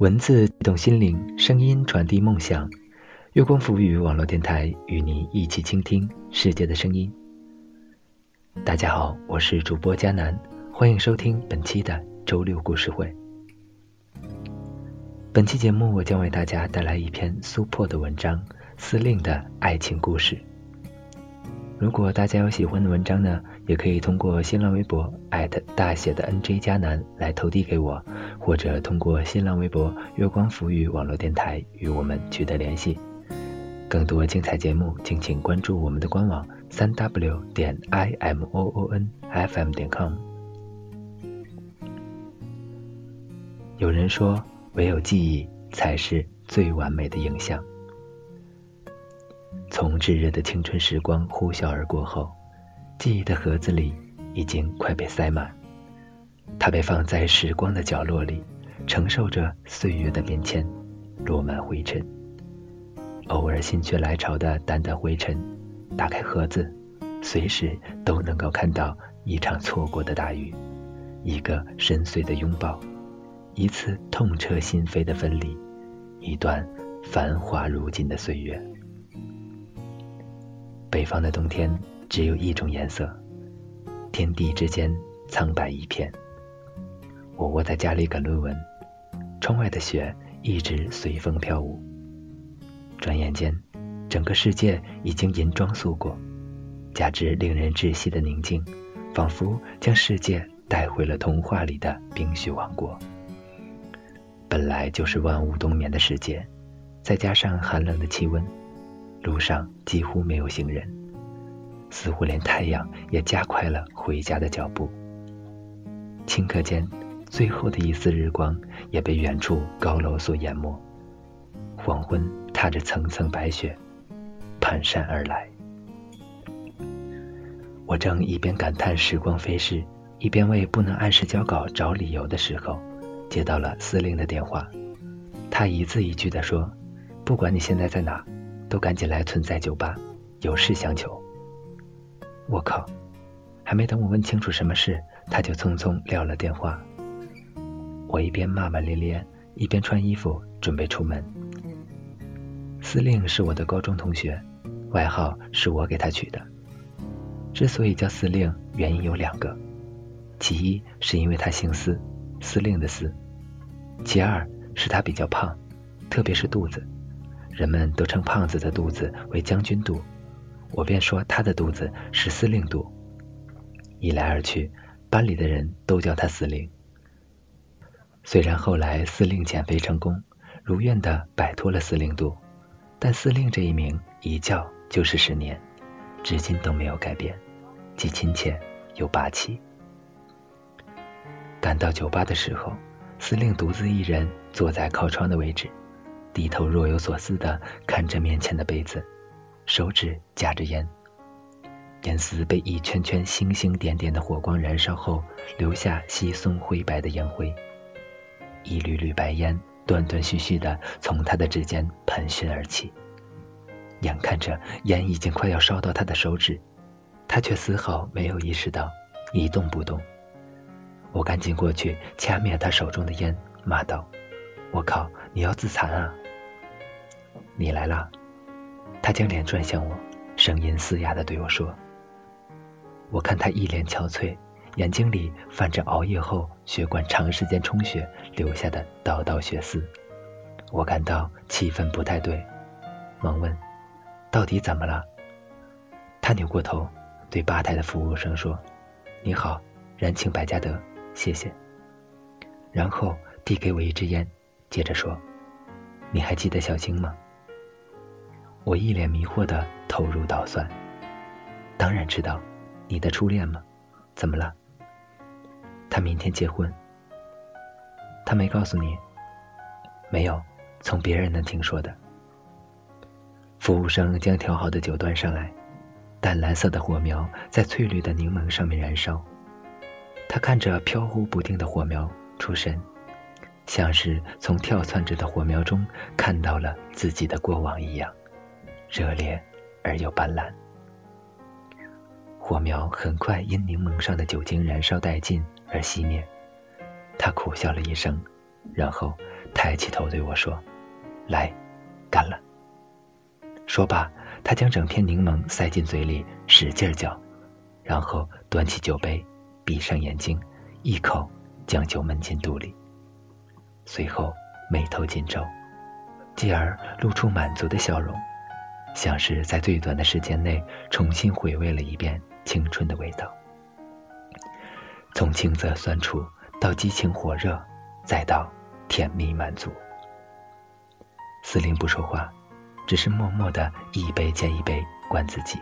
文字动心灵，声音传递梦想。月光浮语网络电台与你一起倾听世界的声音。大家好，我是主播佳楠，欢迎收听本期的周六故事会。本期节目我将为大家带来一篇苏破的文章《司令的爱情故事》。如果大家有喜欢的文章呢，也可以通过新浪微博大写的 NJ 加南来投递给我，或者通过新浪微博月光浮语网络电台与我们取得联系。更多精彩节目，敬请关注我们的官网三 w 点 i m o o n f m 点 com。有人说。唯有记忆才是最完美的影像。从炙热的青春时光呼啸而过后，记忆的盒子里已经快被塞满。它被放在时光的角落里，承受着岁月的变迁，落满灰尘。偶尔心血来潮的掸掸灰尘，打开盒子，随时都能够看到一场错过的大雨，一个深邃的拥抱。一次痛彻心扉的分离，一段繁华如锦的岁月。北方的冬天只有一种颜色，天地之间苍白一片。我窝在家里赶论文，窗外的雪一直随风飘舞。转眼间，整个世界已经银装素裹，加之令人窒息的宁静，仿佛将世界带回了童话里的冰雪王国。本来就是万物冬眠的世界，再加上寒冷的气温，路上几乎没有行人，似乎连太阳也加快了回家的脚步。顷刻间，最后的一丝日光也被远处高楼所淹没。黄昏踏着层层白雪，蹒跚而来。我正一边感叹时光飞逝，一边为不能按时交稿找理由的时候。接到了司令的电话，他一字一句地说：“不管你现在在哪，都赶紧来存在酒吧，有事相求。”我靠！还没等我问清楚什么事，他就匆匆撂了电话。我一边骂骂咧咧，一边穿衣服准备出门。司令是我的高中同学，外号是我给他取的。之所以叫司令，原因有两个，其一是因为他姓司。司令的司，其二是他比较胖，特别是肚子，人们都称胖子的肚子为将军肚，我便说他的肚子是司令肚。一来二去，班里的人都叫他司令。虽然后来司令减肥成功，如愿的摆脱了司令肚，但司令这一名一叫就是十年，至今都没有改变，既亲切又霸气。赶到酒吧的时候，司令独自一人坐在靠窗的位置，低头若有所思地看着面前的杯子，手指夹着烟，烟丝被一圈圈星星点点的火光燃烧后，留下稀松灰白的烟灰，一缕缕白烟断断续续的从他的指尖喷熏而起，眼看着烟已经快要烧到他的手指，他却丝毫没有意识到，一动不动。我赶紧过去掐灭他手中的烟，骂道：“我靠，你要自残啊！”你来了。他将脸转向我，声音嘶哑的对我说：“我看他一脸憔悴，眼睛里泛着熬夜后血管长时间充血留下的道道血丝。”我感到气氛不太对，忙问：“到底怎么了？”他扭过头对吧台的服务生说：“你好，燃请百加得。”谢谢。然后递给我一支烟，接着说：“你还记得小青吗？”我一脸迷惑的投入捣蒜。当然知道，你的初恋吗？怎么了？他明天结婚。他没告诉你？没有，从别人那听说的。服务生将调好的酒端上来，淡蓝色的火苗在翠绿的柠檬上面燃烧。他看着飘忽不定的火苗，出神，像是从跳窜着的火苗中看到了自己的过往一样，热烈而又斑斓。火苗很快因柠檬上的酒精燃烧殆尽而熄灭。他苦笑了一声，然后抬起头对我说：“来，干了。”说罢，他将整片柠檬塞进嘴里，使劲嚼，然后端起酒杯，闭上眼睛，一口将酒闷进肚里，随后眉头紧皱，继而露出满足的笑容，像是在最短的时间内重新回味了一遍青春的味道，从青涩酸楚到激情火热，再到甜蜜满足。司令不说话。只是默默的一杯接一杯灌自己。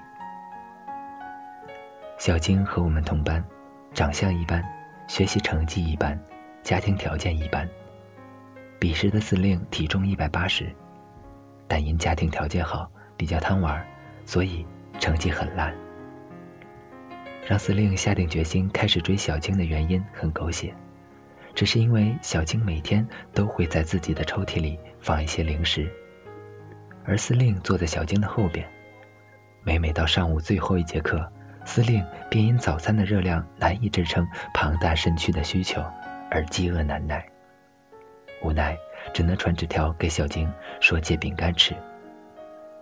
小晶和我们同班，长相一般，学习成绩一般，家庭条件一般。彼时的司令体重一百八十，但因家庭条件好，比较贪玩，所以成绩很烂。让司令下定决心开始追小晶的原因很狗血，只是因为小晶每天都会在自己的抽屉里放一些零食。而司令坐在小晶的后边，每每到上午最后一节课，司令便因早餐的热量难以支撑庞大身躯的需求而饥饿难耐，无奈只能传纸条给小晶说借饼干吃。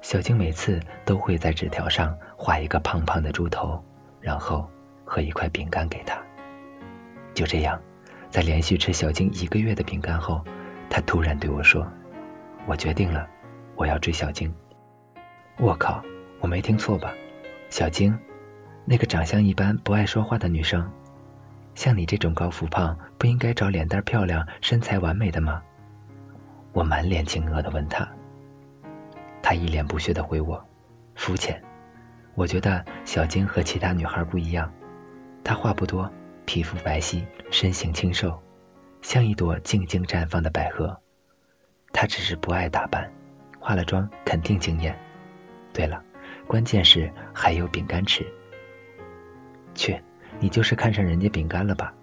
小晶每次都会在纸条上画一个胖胖的猪头，然后和一块饼干给他。就这样，在连续吃小晶一个月的饼干后，他突然对我说：“我决定了。”我要追小晶，我靠，我没听错吧？小晶，那个长相一般、不爱说话的女生，像你这种高富胖，不应该找脸蛋漂亮、身材完美的吗？我满脸惊愕的问他，他一脸不屑的回我：肤浅。我觉得小晶和其他女孩不一样，她话不多，皮肤白皙，身形清瘦，像一朵静静绽放的百合。她只是不爱打扮。化了妆肯定惊艳。对了，关键是还有饼干吃。去，你就是看上人家饼干了吧？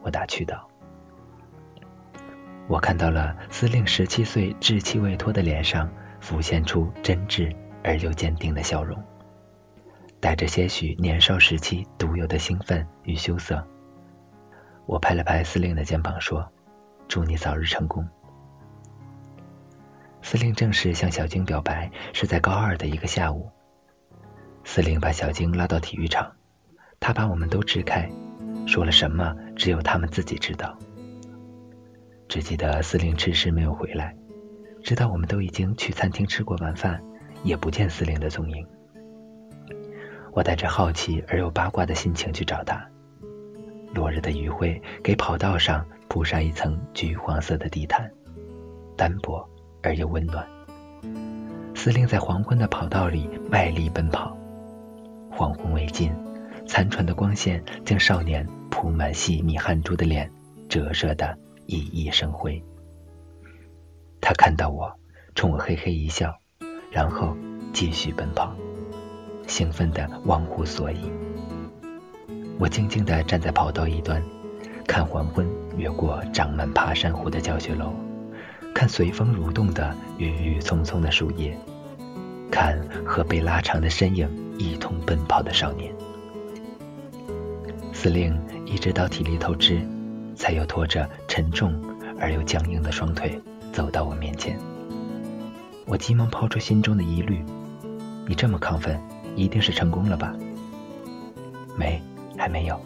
我打趣道。我看到了司令十七岁稚气未脱的脸上浮现出真挚而又坚定的笑容，带着些许年少时期独有的兴奋与羞涩。我拍了拍司令的肩膀说：“祝你早日成功。”司令正式向小晶表白是在高二的一个下午。司令把小晶拉到体育场，他把我们都支开，说了什么只有他们自己知道。只记得司令迟迟没有回来，直到我们都已经去餐厅吃过晚饭，也不见司令的踪影。我带着好奇而又八卦的心情去找他。落日的余晖给跑道上铺上一层橘黄色的地毯，单薄。而又温暖。司令在黄昏的跑道里卖力奔跑，黄昏未尽，残喘的光线将少年铺满细密汗珠的脸折射得熠熠生辉。他看到我，冲我嘿嘿一笑，然后继续奔跑，兴奋得忘乎所以。我静静地站在跑道一端，看黄昏越过长满爬山虎的教学楼。看随风蠕动的郁郁葱葱的树叶，看和被拉长的身影一同奔跑的少年。司令一直到体力透支，才又拖着沉重而又僵硬的双腿走到我面前。我急忙抛出心中的疑虑：“你这么亢奋，一定是成功了吧？”“没，还没有。”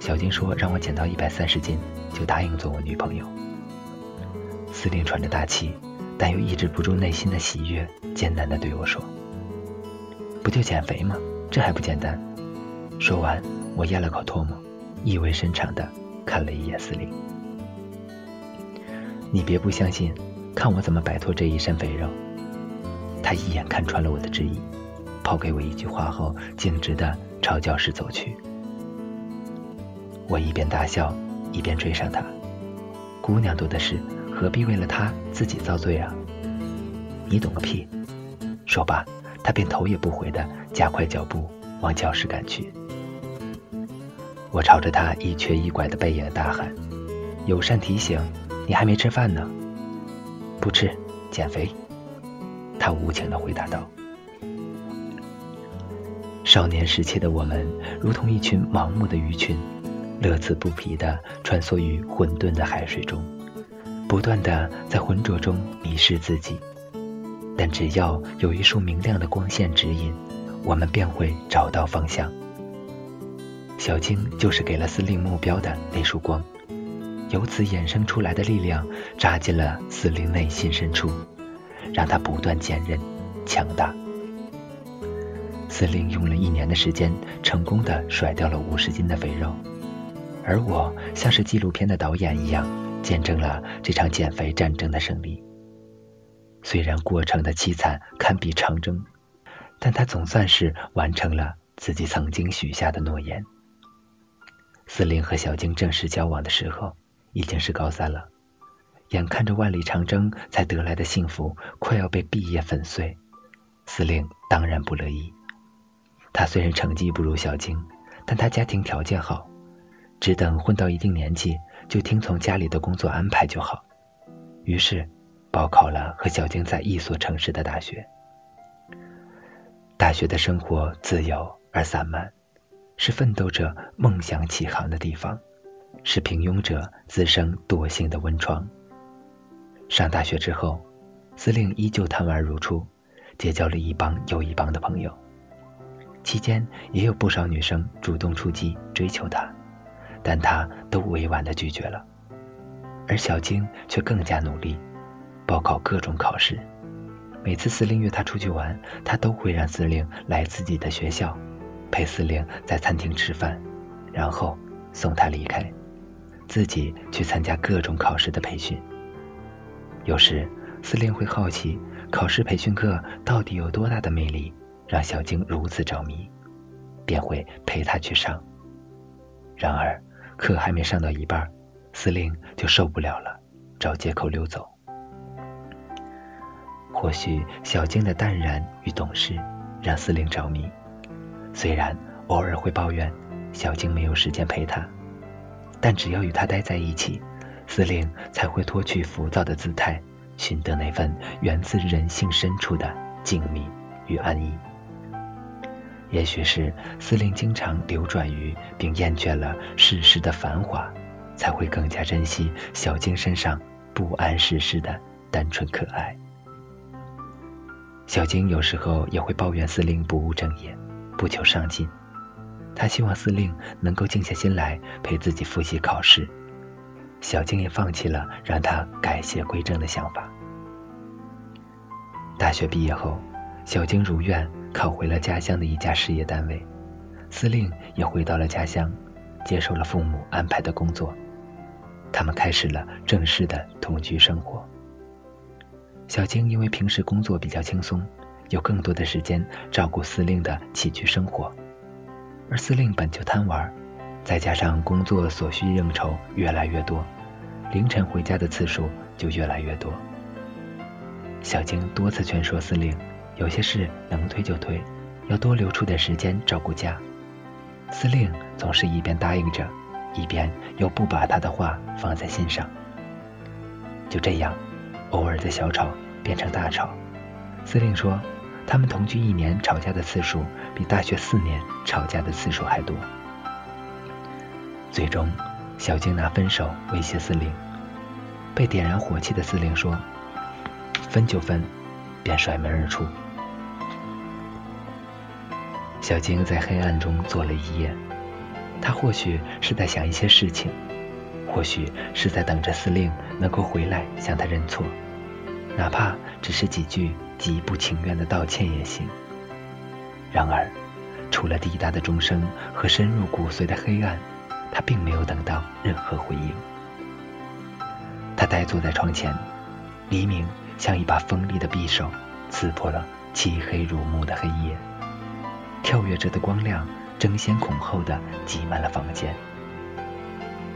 小金说：“让我减到一百三十斤，就答应做我女朋友。”司令喘着大气，但又抑制不住内心的喜悦，艰难地对我说：“不就减肥吗？这还不简单？”说完，我咽了口唾沫，意味深长地看了一眼司令：“你别不相信，看我怎么摆脱这一身肥肉。”他一眼看穿了我的质疑，抛给我一句话后，径直地朝教室走去。我一边大笑，一边追上他：“姑娘多的是。”何必为了他自己遭罪啊？你懂个屁！说罢，他便头也不回的加快脚步往教室赶去。我朝着他一瘸一拐的背影大喊：“友善提醒，你还没吃饭呢。”“不吃，减肥。”他无情的回答道。少年时期的我们，如同一群盲目的鱼群，乐此不疲的穿梭于混沌的海水中。不断的在浑浊中迷失自己。但只要有一束明亮的光线指引，我们便会找到方向。小青就是给了司令目标的那束光，由此衍生出来的力量扎进了司令内心深处，让他不断坚韧、强大。司令用了一年的时间，成功的甩掉了五十斤的肥肉，而我像是纪录片的导演一样，见证了这场减肥战争的胜利。虽然过程的凄惨堪比长征，但他总算是完成了自己曾经许下的诺言。司令和小晶正式交往的时候，已经是高三了，眼看着万里长征才得来的幸福快要被毕业粉碎，司令当然不乐意。他虽然成绩不如小晶，但他家庭条件好，只等混到一定年纪，就听从家里的工作安排就好。于是。报考了和小晶在一所城市的大学。大学的生活自由而散漫，是奋斗者梦想起航的地方，是平庸者滋生惰性的温床。上大学之后，司令依旧贪玩如初，结交了一帮又一帮的朋友。期间也有不少女生主动出击追求他，但他都委婉的拒绝了。而小晶却更加努力。报考各种考试，每次司令约他出去玩，他都会让司令来自己的学校，陪司令在餐厅吃饭，然后送他离开，自己去参加各种考试的培训。有时司令会好奇考试培训课到底有多大的魅力，让小晶如此着迷，便会陪他去上。然而课还没上到一半，司令就受不了了，找借口溜走。或许小晶的淡然与懂事让司令着迷，虽然偶尔会抱怨小晶没有时间陪他，但只要与他待在一起，司令才会脱去浮躁的姿态，寻得那份源自人性深处的静谧与安逸。也许是司令经常流转于并厌倦了世事的繁华，才会更加珍惜小晶身上不谙世事的单纯可爱。小晶有时候也会抱怨司令不务正业、不求上进，他希望司令能够静下心来陪自己复习考试。小晶也放弃了让他改邪归正的想法。大学毕业后，小晶如愿考回了家乡的一家事业单位，司令也回到了家乡，接受了父母安排的工作，他们开始了正式的同居生活。小晶因为平时工作比较轻松，有更多的时间照顾司令的起居生活，而司令本就贪玩，再加上工作所需应酬越来越多，凌晨回家的次数就越来越多。小晶多次劝说司令，有些事能推就推，要多留出点时间照顾家。司令总是一边答应着，一边又不把他的话放在心上。就这样。偶尔的小吵变成大吵，司令说，他们同居一年吵架的次数比大学四年吵架的次数还多。最终，小静拿分手威胁司令，被点燃火气的司令说：“分就分，便甩门而出。”小静在黑暗中坐了一夜，他或许是在想一些事情。或许是在等着司令能够回来向他认错，哪怕只是几句极不情愿的道歉也行。然而，除了滴答的钟声和深入骨髓的黑暗，他并没有等到任何回应。他呆坐在窗前，黎明像一把锋利的匕首，刺破了漆黑如幕的黑夜。跳跃着的光亮争先恐后的挤满了房间。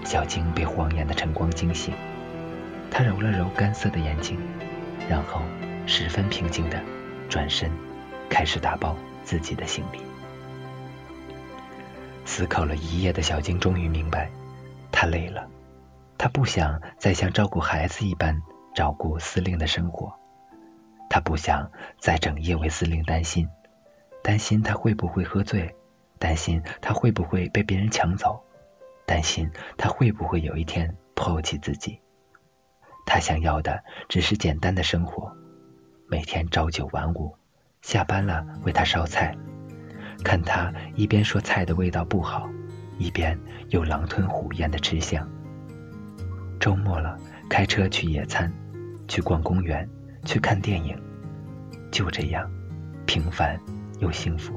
小晶被晃眼的晨光惊醒，她揉了揉干涩的眼睛，然后十分平静的转身，开始打包自己的行李。思考了一夜的小静终于明白，她累了，她不想再像照顾孩子一般照顾司令的生活，她不想再整夜为司令担心，担心他会不会喝醉，担心他会不会被别人抢走。担心他会不会有一天抛弃自己，他想要的只是简单的生活，每天朝九晚五，下班了为他烧菜，看他一边说菜的味道不好，一边又狼吞虎咽的吃相。周末了，开车去野餐，去逛公园，去看电影，就这样，平凡又幸福。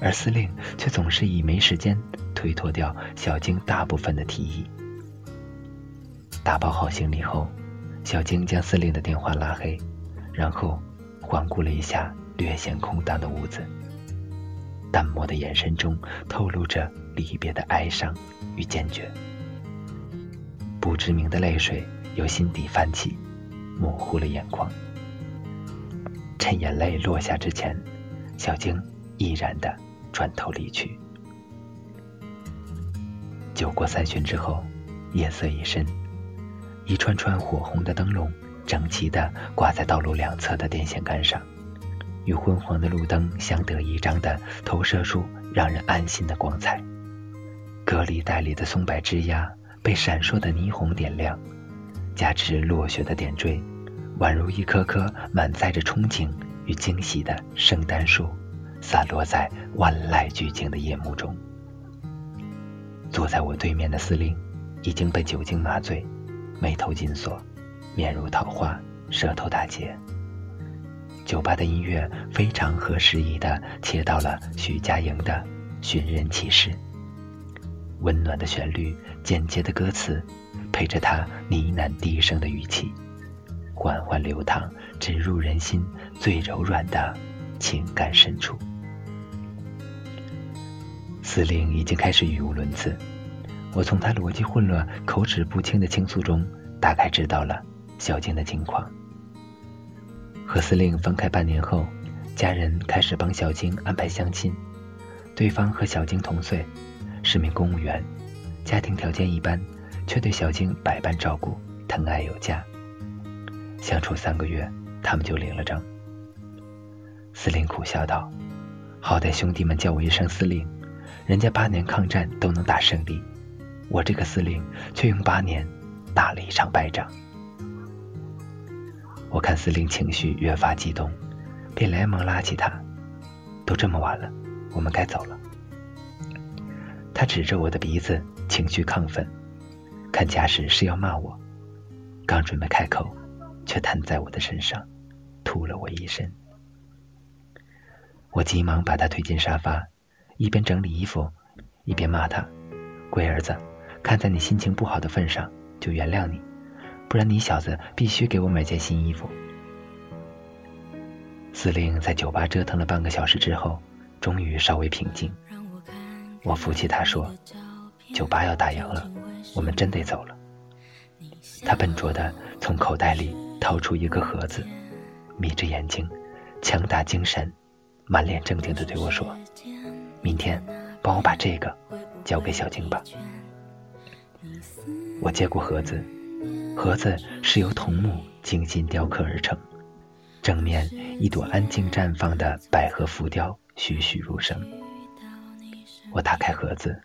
而司令却总是以没时间推脱掉小晶大部分的提议。打包好行李后，小晶将司令的电话拉黑，然后环顾了一下略显空荡的屋子，淡漠的眼神中透露着离别的哀伤与坚决。不知名的泪水由心底泛起，模糊了眼眶。趁眼泪落下之前，小晶毅然的转头离去。酒过三巡之后，夜色已深。一串串火红的灯笼整齐地挂在道路两侧的电线杆上，与昏黄的路灯相得益彰地投射出让人安心的光彩。隔离带里的松柏枝桠被闪烁的霓虹点亮，加之落雪的点缀，宛如一棵棵满载着憧憬与惊喜的圣诞树，散落在万籁俱静的夜幕中。坐在我对面的司令已经被酒精麻醉。眉头紧锁，面如桃花，舌头打结。酒吧的音乐非常合时宜的切到了许佳莹的《寻人启事》，温暖的旋律，简洁的歌词，配着他呢喃低声的语气，缓缓流淌，直入人心最柔软的情感深处。司令已经开始语无伦次。我从他逻辑混乱、口齿不清的倾诉中，大概知道了小静的情况。和司令分开半年后，家人开始帮小静安排相亲。对方和小静同岁，是名公务员，家庭条件一般，却对小静百般照顾，疼爱有加。相处三个月，他们就领了证。司令苦笑道：“好歹兄弟们叫我一声司令，人家八年抗战都能打胜利。”我这个司令却用八年打了一场败仗。我看司令情绪越发激动，便连忙拉起他：“都这么晚了，我们该走了。”他指着我的鼻子，情绪亢奋，看架势是要骂我。刚准备开口，却瘫在我的身上，吐了我一身。我急忙把他推进沙发，一边整理衣服，一边骂他：“龟儿子！”看在你心情不好的份上，就原谅你，不然你小子必须给我买件新衣服。司令在酒吧折腾了半个小时之后，终于稍微平静。我扶起他说：“酒吧要打烊了，我们真得走了。”他笨拙的从口袋里掏出一个盒子，眯着眼睛，强打精神，满脸正经的对我说：“明天帮我把这个交给小静吧。”我接过盒子，盒子是由桐木精心雕刻而成，正面一朵安静绽放的百合浮雕栩栩如生。我打开盒子，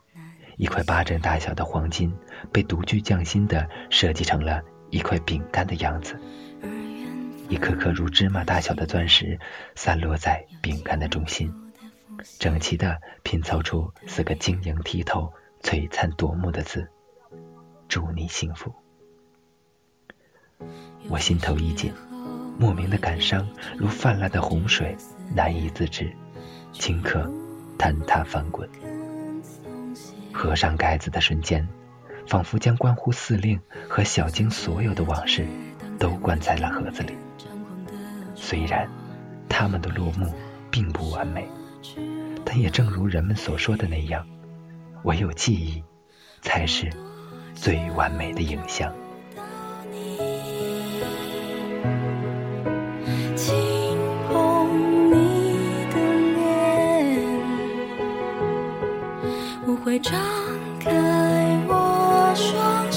一块巴掌大小的黄金被独具匠心的设计成了一块饼干的样子，一颗颗如芝麻大小的钻石散落在饼干的中心，整齐的拼凑出四个晶莹剔透、璀璨夺目的字。祝你幸福。我心头一紧，莫名的感伤如泛滥的洪水，难以自制，顷刻坍塌翻滚。合上盖子的瞬间，仿佛将关乎司令和小晶所有的往事都关在了盒子里。虽然他们的落幕并不完美，但也正如人们所说的那样，唯有记忆才是。最完美的影像。到你轻碰你的脸，我会张开我双手。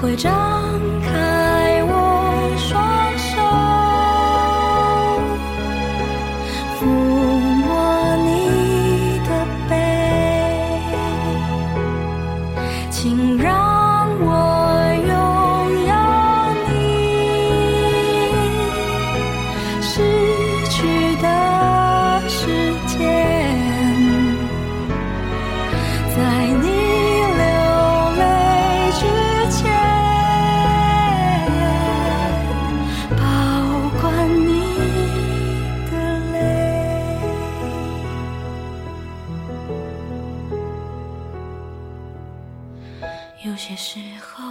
会长些时候，